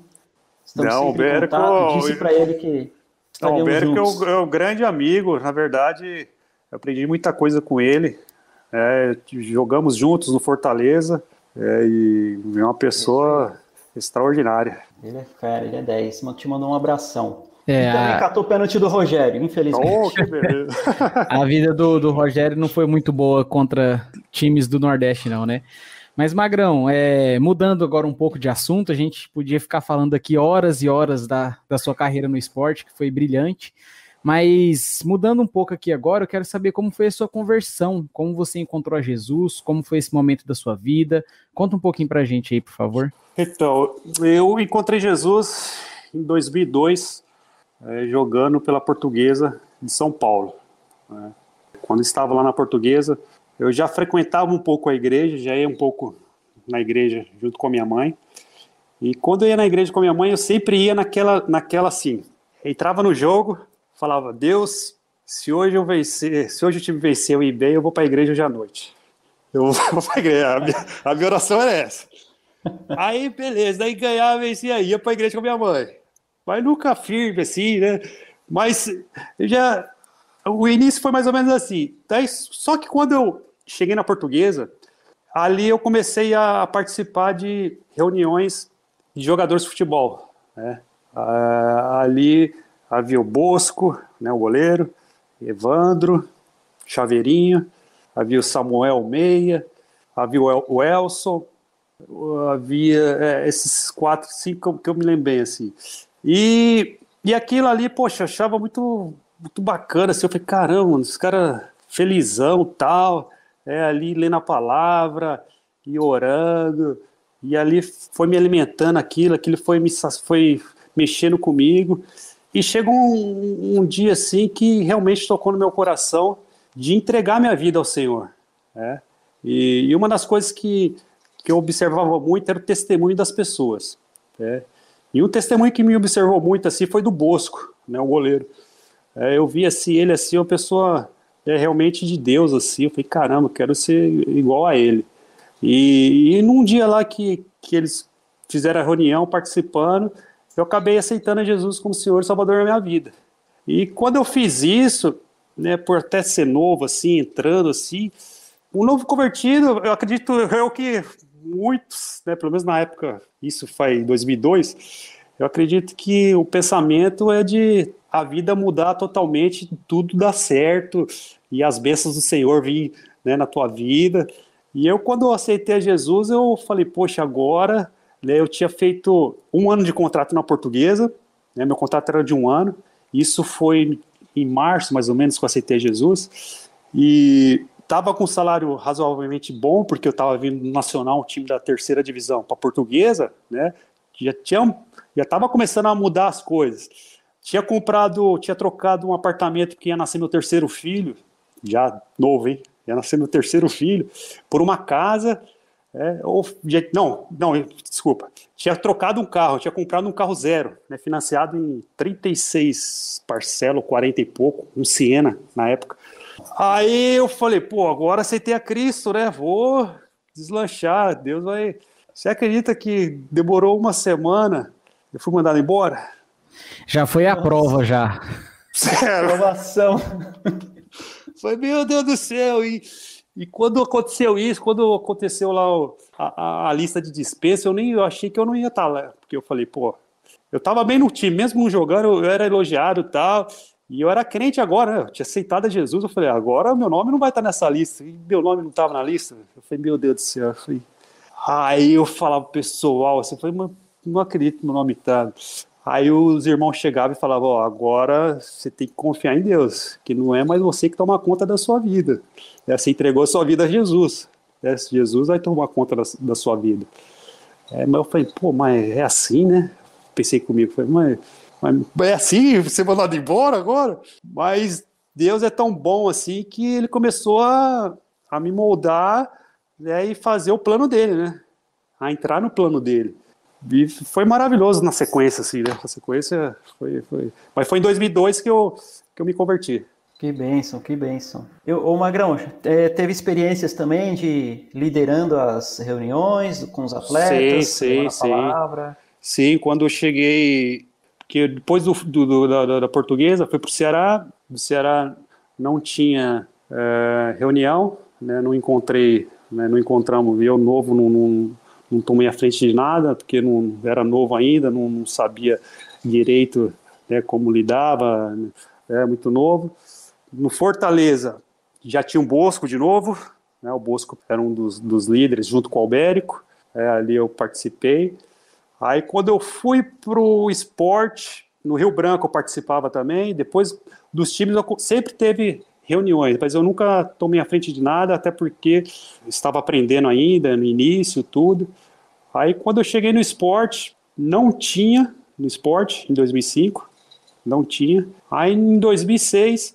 Estamos Não, Albérico. Disse para ele que. Não, Albérico é o, é o grande amigo. Na verdade, eu aprendi muita coisa com ele. É, jogamos juntos no Fortaleza. É, e é uma pessoa extraordinária. Ele é fera, ele é 10. Te mandou um abração. É, e também a... catou o pênalti do Rogério, infelizmente. Oh, que beleza. (laughs) a vida do, do Rogério não foi muito boa contra times do Nordeste, não, né? Mas, Magrão, é, mudando agora um pouco de assunto, a gente podia ficar falando aqui horas e horas da, da sua carreira no esporte, que foi brilhante. Mas mudando um pouco aqui agora, eu quero saber como foi a sua conversão, como você encontrou a Jesus, como foi esse momento da sua vida. Conta um pouquinho pra gente aí, por favor. Então, eu encontrei Jesus em 2002, é, jogando pela Portuguesa de São Paulo. Né? Quando estava lá na Portuguesa, eu já frequentava um pouco a igreja, já ia um pouco na igreja junto com a minha mãe. E quando eu ia na igreja com a minha mãe, eu sempre ia naquela, naquela assim, entrava no jogo, falava, Deus, se hoje eu vencer, se hoje o time vencer o ir bem, eu vou para a igreja hoje à noite. Eu (laughs) vou para a igreja. A minha, oração era essa. Aí, beleza, daí ganhava, vencia, ia para a igreja com a minha mãe. Mas nunca firme, assim, né? Mas já. O início foi mais ou menos assim. Só que quando eu cheguei na portuguesa, ali eu comecei a participar de reuniões de jogadores de futebol. Né? Ah, ali havia o Bosco, né, o goleiro, Evandro, Chaveirinho, havia o Samuel Meia, havia o Elson, havia é, esses quatro, cinco que eu me lembrei assim. E, e aquilo ali, poxa, achava muito, muito bacana. Assim, eu falei, caramba, esse cara felizão tal, é, ali lendo a palavra e orando. E ali foi me alimentando aquilo, aquilo foi, me, foi mexendo comigo. E chega um, um, dia assim que realmente tocou no meu coração de entregar minha vida ao Senhor. Né? E, e, uma das coisas que, que eu observava muito era o testemunho das pessoas. Né? E um testemunho que me observou muito assim foi do Bosco, né, o goleiro. É, eu vi assim, ele assim, uma pessoa é, realmente de Deus, assim. Eu falei, caramba, quero ser igual a ele. E, e num dia lá que, que eles fizeram a reunião participando, eu acabei aceitando Jesus como Senhor e Salvador da minha vida. E quando eu fiz isso, né, por até ser novo, assim, entrando assim, um novo convertido, eu acredito, o que muitos, né, pelo menos na época, isso foi em 2002, eu acredito que o pensamento é de a vida mudar totalmente, tudo dar certo e as bênçãos do Senhor vir né, na tua vida. E eu, quando eu aceitei a Jesus, eu falei, poxa, agora né, eu tinha feito um ano de contrato na portuguesa, né, meu contrato era de um ano, isso foi em março, mais ou menos, que eu aceitei Jesus, e estava com um salário razoavelmente bom, porque eu estava vindo do Nacional, um time da terceira divisão, para a portuguesa, né, já tinha, já estava começando a mudar as coisas. Tinha comprado, tinha trocado um apartamento que ia nascer meu terceiro filho, já novo, hein? Ia nascer meu terceiro filho, por uma casa é, ou, não, não, desculpa. Tinha trocado um carro, tinha comprado um carro zero, né, financiado em 36 parcelas, 40 e pouco, um Siena na época. Aí eu falei, pô, agora aceitei a Cristo, né? Vou deslanchar, Deus vai. Você acredita que demorou uma semana? Eu fui mandado embora? Já foi a Nossa. prova, já. Sério? Aprovação. Foi, meu Deus do céu, e e quando aconteceu isso, quando aconteceu lá a, a, lista de dispensa, eu nem eu achei que eu não ia estar tá lá, porque eu falei, pô, eu tava bem no time, mesmo jogando, eu era elogiado e tal, e eu era crente agora, né? Eu tinha aceitado a Jesus, eu falei, agora meu nome não vai estar tá nessa lista, e meu nome não estava na lista. Eu falei, meu Deus do céu, eu falei, aí eu falava pro pessoal, assim, eu falei, não acredito que meu nome tá. Aí os irmãos chegavam e falavam, ó, agora você tem que confiar em Deus, que não é mais você que toma conta da sua vida. É, você entregou a sua vida a Jesus. É, Jesus vai tomar conta da, da sua vida. É, mas eu falei, pô, mas é assim, né? Pensei comigo, falei, mas, mas é assim? Você mandado embora agora? Mas Deus é tão bom assim que ele começou a, a me moldar né, e fazer o plano dele, né? A entrar no plano dele. E foi maravilhoso na sequência, assim, né? A sequência foi, foi... Mas foi em 2002 que eu, que eu me converti. Que bênção, que bênção. Eu, ô Magrão, é, teve experiências também de liderando as reuniões com os atletas? Sim, sim, sim. Palavra. Sim, quando eu cheguei, que depois do, do, do da, da, portuguesa, fui para o Ceará, do Ceará não tinha é, reunião, né, não encontrei, né, não encontramos, eu novo não, não, não tomei a frente de nada, porque não era novo ainda, não, não sabia direito né, como lidava, é muito novo. No Fortaleza, já tinha um Bosco de novo, né, o Bosco era um dos, dos líderes, junto com o Albérico, é, ali eu participei. Aí quando eu fui para o esporte, no Rio Branco eu participava também, depois dos times eu sempre teve reuniões, mas eu nunca tomei a frente de nada, até porque estava aprendendo ainda, no início, tudo. Aí quando eu cheguei no esporte, não tinha no esporte, em 2005, não tinha. Aí em 2006,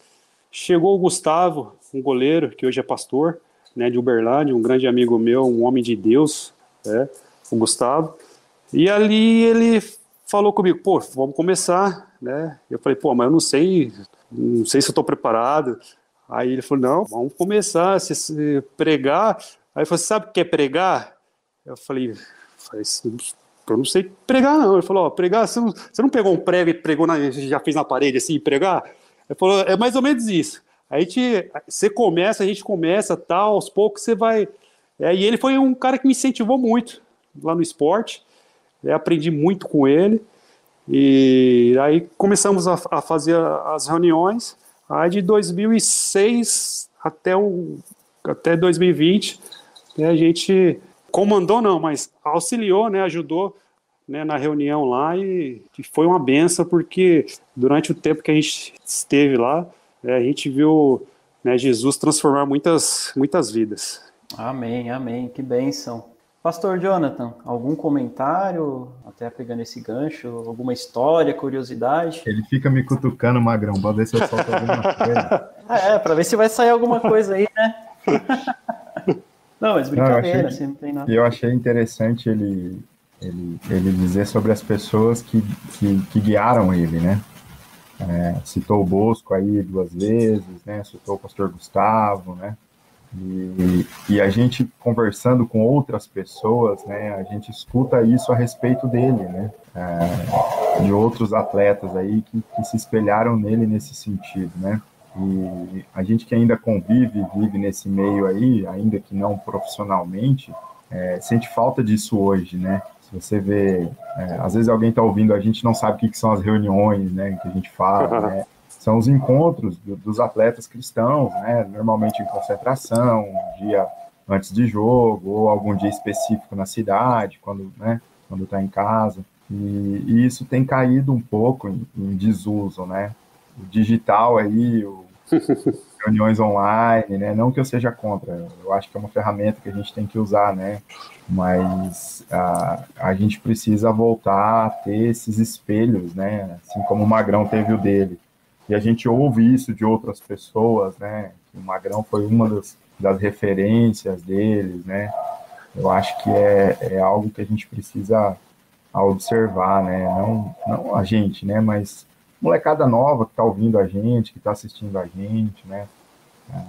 chegou o Gustavo, um goleiro, que hoje é pastor, né, de Uberlândia, um grande amigo meu, um homem de Deus, né, o Gustavo. E ali ele falou comigo, pô, vamos começar, né? Eu falei, pô, mas eu não sei, não sei se eu estou preparado. Aí ele falou, não, vamos começar, se, se pregar. Aí ele falou, sabe o que é pregar? Eu falei, eu não sei pregar não. Ele falou, ó, pregar, você não, você não pegou um prego e pregou na, já fez na parede assim, pregar? Ele falou, é mais ou menos isso. A gente, você começa, a gente começa, tal, aos poucos você vai. É, e ele foi um cara que me incentivou muito lá no esporte. É, aprendi muito com ele. E aí começamos a, a fazer as reuniões. Aí de 2006 até, o, até 2020, né, a gente comandou não, mas auxiliou, né, ajudou né, na reunião lá e, e, foi uma benção porque durante o tempo que a gente esteve lá, né, a gente viu né, Jesus transformar muitas, muitas vidas. Amém, amém, que bênção. Pastor Jonathan, algum comentário, até pegando esse gancho, alguma história, curiosidade? Ele fica me cutucando, Magrão, para ver se eu solto alguma coisa. (laughs) é, para ver se vai sair alguma coisa aí, né? (laughs) não, mas brincadeira, não, achei, não tem nada. Eu achei interessante ele Ele, ele dizer sobre as pessoas que, que, que guiaram ele, né? É, citou o Bosco aí duas vezes, né? Citou o pastor Gustavo, né? E, e, a gente conversando com outras pessoas, né? A gente escuta isso a respeito dele, né? É, de outros atletas aí que, que se espelharam nele nesse sentido, né? E a gente que ainda convive, vive nesse meio aí, ainda que não profissionalmente, é, sente falta disso hoje, né? Se você vê, é, às vezes alguém está ouvindo, a gente não sabe o que, que, são as reuniões, né, que a gente fala, (laughs) né? São os encontros do, dos atletas cristãos, né? Normalmente em concentração, um dia antes de jogo, ou algum dia específico na cidade, quando, né, quando está em casa. E, e, isso tem caído um pouco em, em desuso, né? O digital aí, o, (laughs) reuniões online, né? Não que eu seja contra, eu acho que é uma ferramenta que a gente tem que usar, né? Mas a, a gente precisa voltar a ter esses espelhos, né? Assim como o Magrão teve o dele. E a gente ouve isso de outras pessoas, né? O Magrão foi uma das, das referências deles, né? Eu acho que é, é algo que a gente precisa observar, né? Não, não a gente, né? Mas molecada nova que está ouvindo a gente, que está assistindo a gente, né?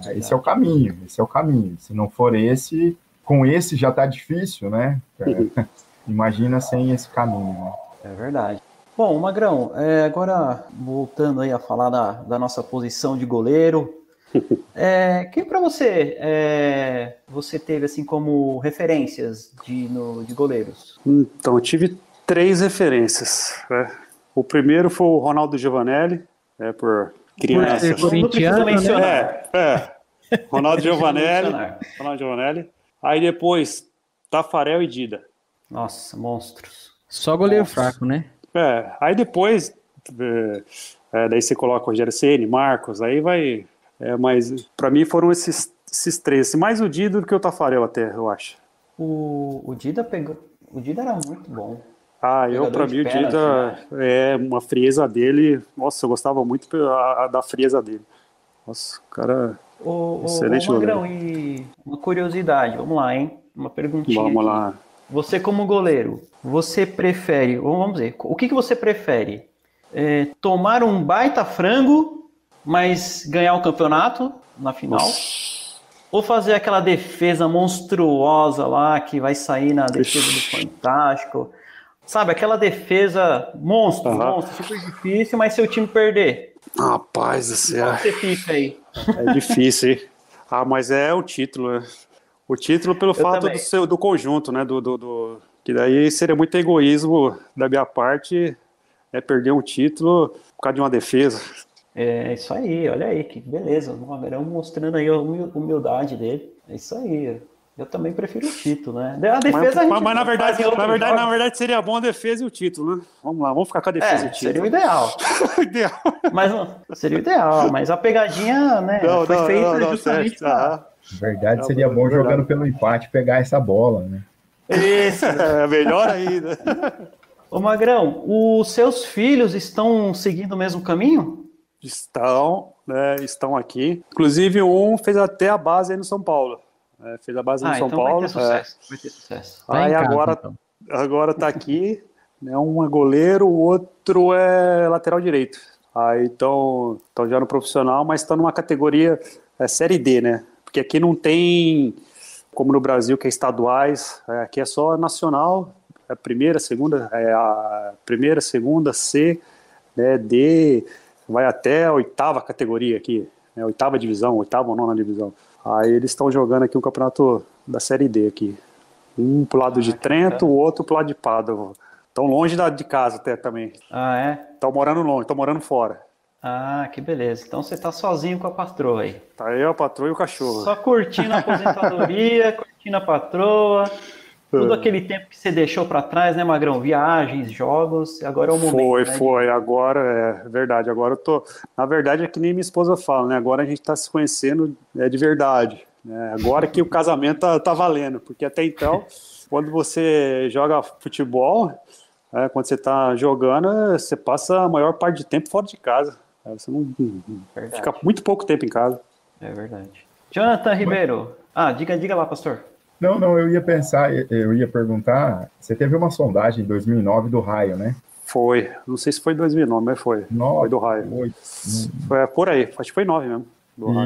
É, esse é o caminho, esse é o caminho. Se não for esse, com esse já está difícil, né? É, (laughs) imagina sem esse caminho. Né? É verdade. Bom, Magrão, é, agora voltando aí a falar da, da nossa posição de goleiro, (laughs) é, quem para você é, você teve assim como referências de, no, de goleiros? Então, eu tive três referências. Né? O primeiro foi o Ronaldo Giovanelli, é, por crianças. Por corintiano, né? É, é. (laughs) Ronaldo Giovanelli, Ronaldo Giovanelli. Aí depois, Tafarel e Dida. Nossa, monstros. Só goleiro monstros. fraco, né? É, aí depois, é, é, daí você coloca o Rogério Ceni, Marcos, aí vai. É, mas para mim foram esses, esses três. Mais o Dida do que o Tafarel até, eu acho. O, o Dida pegou. O Dida era muito bom. Ah, eu, para mim, o Dida né? é uma frieza dele. Nossa, eu gostava muito da frieza dele. Nossa, o cara. Ô, excelente ô, Magrão, e uma curiosidade, vamos lá, hein? Uma perguntinha. Vamos lá. Você, como goleiro, você prefere, vamos dizer, o que, que você prefere? É, tomar um baita frango, mas ganhar o um campeonato na final? Nossa. Ou fazer aquela defesa monstruosa lá que vai sair na defesa Ixi. do Fantástico? Sabe, aquela defesa monstro, uhum. monstro, super difícil, mas se o time perder. Rapaz do céu. Pode ser aí. É difícil, hein? Ah, mas é o título, né? O título pelo Eu fato do, seu, do conjunto, né? Do, do, do, que daí seria muito egoísmo da minha parte é perder um título por causa de uma defesa. É isso aí, olha aí, que beleza. O Magrão mostrando aí a humildade dele. É isso aí. Eu também prefiro o título, né? A defesa mas, a mas na verdade, na verdade, na verdade seria bom a defesa e o título, né? Vamos lá, vamos ficar com a defesa é, e o título. Seria o ideal. (laughs) ideal. Mas seria o ideal, mas a pegadinha, né, não, foi não, feita não, justamente pra... Na verdade, seria bom verdade. jogando pelo empate pegar essa bola, né? Isso. (laughs) é melhor ainda. Ô Magrão, os seus filhos estão seguindo o mesmo caminho? Estão, né? Estão aqui. Inclusive, um fez até a base aí no São Paulo. É, fez a base ah, no São então Paulo. Vai ter sucesso. É. Vai ter sucesso. Aí casa, agora, então. agora tá aqui, né? Um é goleiro, o outro é lateral direito. Aí estão já no profissional, mas estão numa categoria é, Série D, né? Porque aqui não tem, como no Brasil, que é estaduais, é, aqui é só nacional, é a primeira, segunda, é a primeira, segunda, C, né, D, vai até a oitava categoria aqui, né, oitava divisão, oitava ou nona divisão. Aí eles estão jogando aqui um campeonato da Série D aqui. Um pro lado ah, de Trento, o outro pro lado de Pádua. Estão longe da, de casa até também. Ah, é? Estão morando longe, estão morando fora. Ah, que beleza. Então você tá sozinho com a patroa aí. Tá eu, a patroa e o cachorro. Só curtindo a aposentadoria, (laughs) curtindo a patroa. Todo aquele tempo que você deixou para trás, né, Magrão? Viagens, jogos, agora é o momento. Foi, né, foi. Agora é verdade. Agora eu tô. Na verdade, é que nem minha esposa fala, né? Agora a gente está se conhecendo é de verdade. Né? Agora que o casamento tá, tá valendo, porque até então, (laughs) quando você joga futebol, é, quando você está jogando, você passa a maior parte do tempo fora de casa. É, você não verdade. fica muito pouco tempo em casa. É verdade. Jonathan Ribeiro. Ah, diga, diga lá, pastor. Não, não, eu ia pensar, eu ia perguntar, você teve uma sondagem em 2009 do Raio, né? Foi, não sei se foi 2009, mas foi. Nove, foi do Raio. Oito. Foi é, por aí, acho que foi 9 mesmo.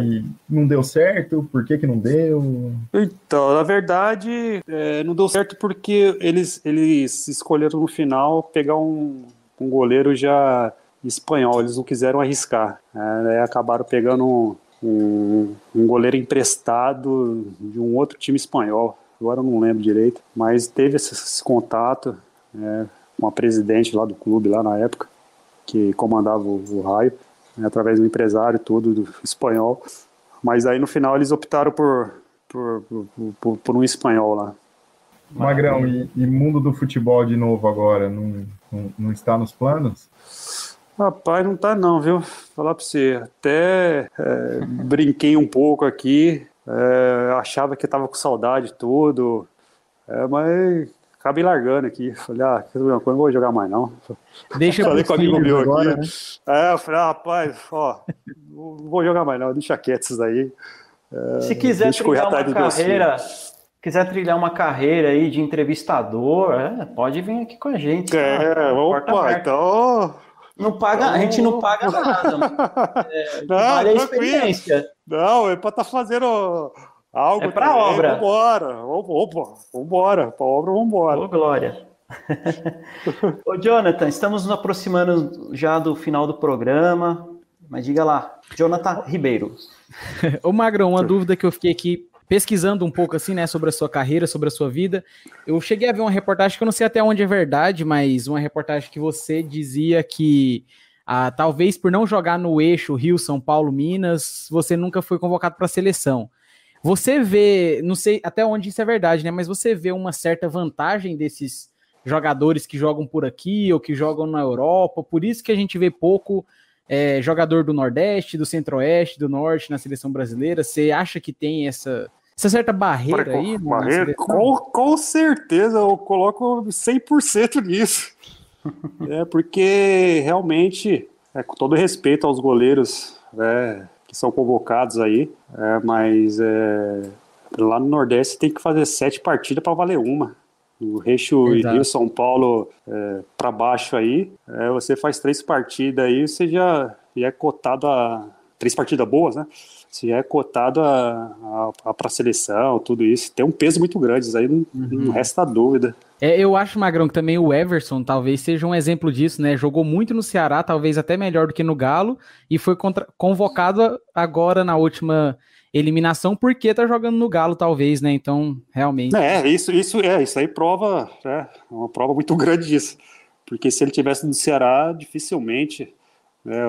E não deu certo? Por que, que não deu? Então, na verdade, é, não deu certo porque eles, eles escolheram no final pegar um, um goleiro já espanhol, eles não quiseram arriscar. É, acabaram pegando um, um, goleiro emprestado de um outro time espanhol. Agora eu não lembro direito, mas teve esse, esse contato é, com a presidente lá do clube, lá na época, que comandava o, o raio né, através do empresário todo do espanhol. Mas aí no final eles optaram por, por, por, por um espanhol lá. Magrão, e, e, mundo do futebol de novo agora, não, não, não, está nos planos? Rapaz, não tá não, viu? Falar para você, até é, brinquei um pouco aqui, é, achava que tava com saudade tudo, é, mas acabei largando aqui. Falei, ah, não vou jogar mais não. Deixa falei com o amigo meu agora, aqui. Né? É, eu falei, ah, rapaz, ó, não vou jogar mais não, deixa quieto isso daí. É, Se quiser trilhar uma carreira, quiser trilhar uma carreira aí de entrevistador, é, pode vir aqui com a gente. É, tá? opa, então... Não paga, a gente não paga nada. (laughs) É, não, vale a experiência. Não, é para estar tá fazendo Algo é para obra. Vambora, opa, vambora, para obra, vambora. Ô, Glória. (laughs) Ô, Jonathan, estamos nos aproximando já do final do programa, mas diga lá, Jonathan Ribeiro. (laughs) Ô, Magrão, uma dúvida que eu fiquei aqui pesquisando um pouco assim, né, sobre a sua carreira, sobre a sua vida. Eu cheguei a ver uma reportagem que eu não sei até onde é verdade, mas uma reportagem que você dizia que ah, talvez por não jogar no eixo Rio, São Paulo, Minas, você nunca foi convocado para a seleção. Você vê, não sei até onde isso é verdade, né? Mas você vê uma certa vantagem desses jogadores que jogam por aqui ou que jogam na Europa. Por isso que a gente vê pouco é, jogador do Nordeste, do Centro-Oeste, do Norte na seleção brasileira. Você acha que tem essa, essa certa barreira Para, aí? Barreira? Com, com certeza, eu coloco 100% nisso. (laughs) é porque realmente, é, com todo respeito aos goleiros, é, que são convocados aí, é, mas é, lá no Nordeste tem que fazer sete partidas para valer uma. O Reixo e Rio São Paulo é, para baixo aí, é, você faz três partidas aí, você já, já é cotado a. Três partidas boas, né? Você já é cotado a, a, a para seleção, tudo isso. Tem um peso muito grande, isso aí não, uhum. não resta dúvida. É, eu acho, Magrão, que também o Everson talvez seja um exemplo disso, né? Jogou muito no Ceará, talvez até melhor do que no Galo, e foi contra... convocado agora na última eliminação porque tá jogando no Galo, talvez, né? Então, realmente. É, isso, isso é, isso aí prova, é uma prova muito (laughs) grande disso. Porque se ele tivesse no Ceará, dificilmente. Né,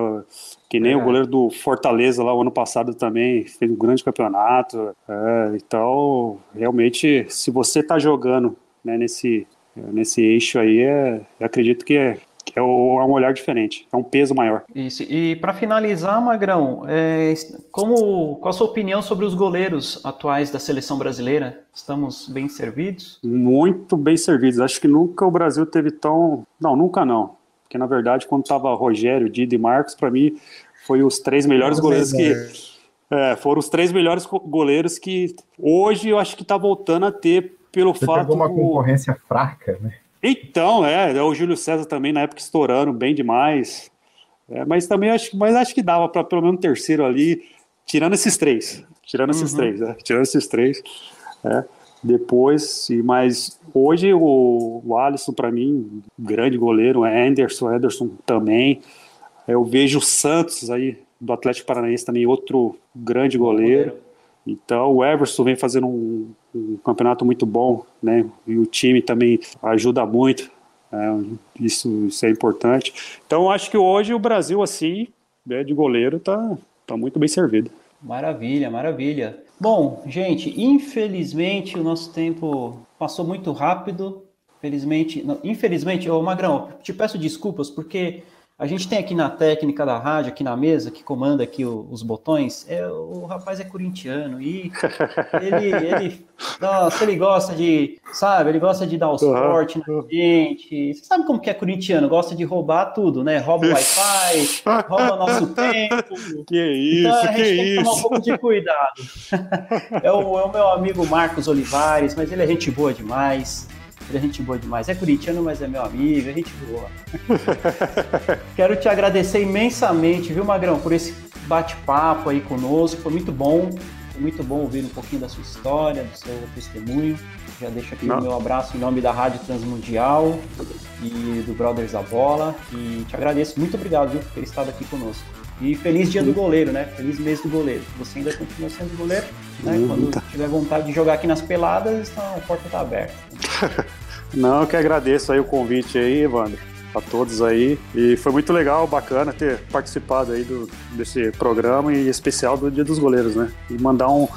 que nem é. o goleiro do Fortaleza lá o ano passado também fez um grande campeonato. É, então, realmente, se você tá jogando né, nesse, nesse eixo aí, é, eu acredito que é, que é, um olhar diferente, é um peso maior. Isso. E para finalizar, Magrão, é, como, qual a sua opinião sobre os goleiros atuais da seleção brasileira? Estamos bem servidos? Muito bem servidos. Acho que nunca o Brasil teve tão. Não, nunca não. Porque na verdade, quando estava Rogério, Dida e Marcos, para mim, foi os três melhores goleiros que. É, foram os três melhores goleiros que hoje eu acho que está voltando a ter pelo Você fato. Pegou uma concorrência fraca, né? Então, é, é, o Júlio César também na época estourando bem demais. É, mas também acho, mas acho que dava para pelo menos um terceiro ali, tirando esses três. Tirando esses uhum. três, é, tirando esses três. É. Depois, mas hoje o, o Alisson, para mim, grande goleiro, o Anderson, Anderson também. Eu vejo o Santos aí, do Atlético Paranaense também, outro grande goleiro. Então o Everson vem fazendo um, um campeonato muito bom, né? E o time também ajuda muito. É, isso, isso é importante. Então acho que hoje o Brasil assim, né, de goleiro, tá, tá muito bem servido. Maravilha, maravilha. Bom, gente, infelizmente o nosso tempo passou muito rápido. Felizmente, não, infelizmente, ô Magrão, te peço desculpas porque A gente tem aqui na técnica da rádio, aqui na mesa, que comanda aqui o, os botões, é, o rapaz é corintiano e ele, ele, nossa, ele gosta de, sabe, ele gosta de dar o suporte uhum. na gente. Você sabe como que é corintiano? Gosta de roubar tudo, né? Rouba o Wi-Fi, rouba nosso tempo. Que isso, então, a gente tem que isso. tomar um pouco de cuidado. (laughs) É o, é o meu amigo Marcos Olivares, mas ele é gente boa demais. Ele é gente boa demais. É corintiano, mas é meu amigo, é gente boa. (laughs) Quero te agradecer imensamente, viu, Magrão, por esse bate-papo aí conosco. Foi muito bom. Foi muito bom ouvir um pouquinho da sua história, do seu testemunho. Já deixo aqui Não. o meu abraço em nome da Rádio Transmundial e do Brothers da Bola. E te agradeço. Muito obrigado, viu, por ter estado aqui conosco. E feliz dia do goleiro, né? Feliz mês do goleiro. Você ainda continua sendo goleiro, né? Quando tiver vontade de jogar aqui nas peladas, então a porta está aberta. (laughs) Não, eu que agradeço aí o convite aí, Evandro, a todos aí. E foi muito legal, bacana ter participado aí do, desse programa e especial do Dia dos Goleiros, né? E mandar um,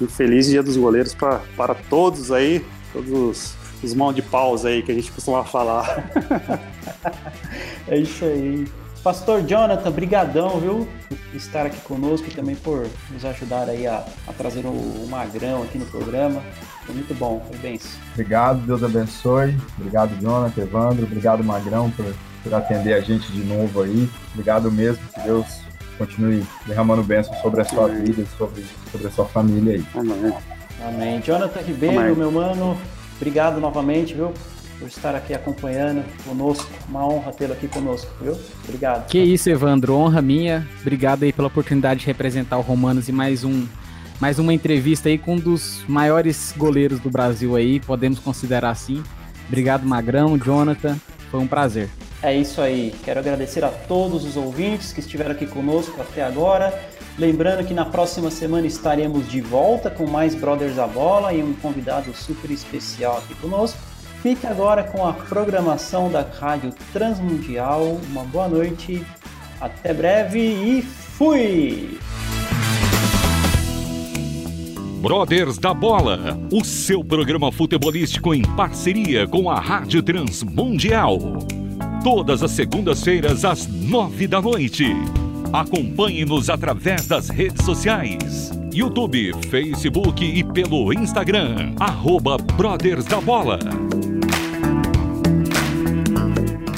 um feliz Dia dos Goleiros pra, para todos aí, todos os, os mãos de paus aí que a gente costuma falar. (laughs) é isso aí. Pastor Jonathan, brigadão, viu, por estar aqui conosco e também por nos ajudar aí a, a trazer o, o, Magrão aqui no programa. Foi muito bom, foi bem. Obrigado, Deus abençoe. Obrigado, Jonathan, Evandro. Obrigado, Magrão, por, por atender a gente de novo aí. Obrigado mesmo, que Deus continue derramando bênçãos sobre a sua Amém. vida e sobre, sobre a sua família aí. Amém. Amém. Jonathan Ribeiro, Amém. meu mano, obrigado novamente, viu? Por estar aqui acompanhando conosco. Uma honra tê-lo aqui conosco, viu? Obrigado. Que isso, Evandro. Honra minha. Obrigado aí pela oportunidade de representar o Romanos e mais um mais uma entrevista aí com um dos maiores goleiros do Brasil aí, podemos considerar assim. Obrigado, Magrão, Jonathan. Foi um prazer. É isso aí. Quero agradecer a todos os ouvintes que estiveram aqui conosco até agora. Lembrando que na próxima semana estaremos de volta com mais Brothers da Bola e um convidado super especial aqui conosco. Fique agora com a programação da Rádio Transmundial. Uma boa noite, até breve e fui! Brothers da Bola, o seu programa futebolístico em parceria com a Rádio Transmundial. Todas as segundas-feiras às nove da noite. Acompanhe-nos através das redes sociais. YouTube, Facebook e pelo Instagram, arroba Brothers da Bola.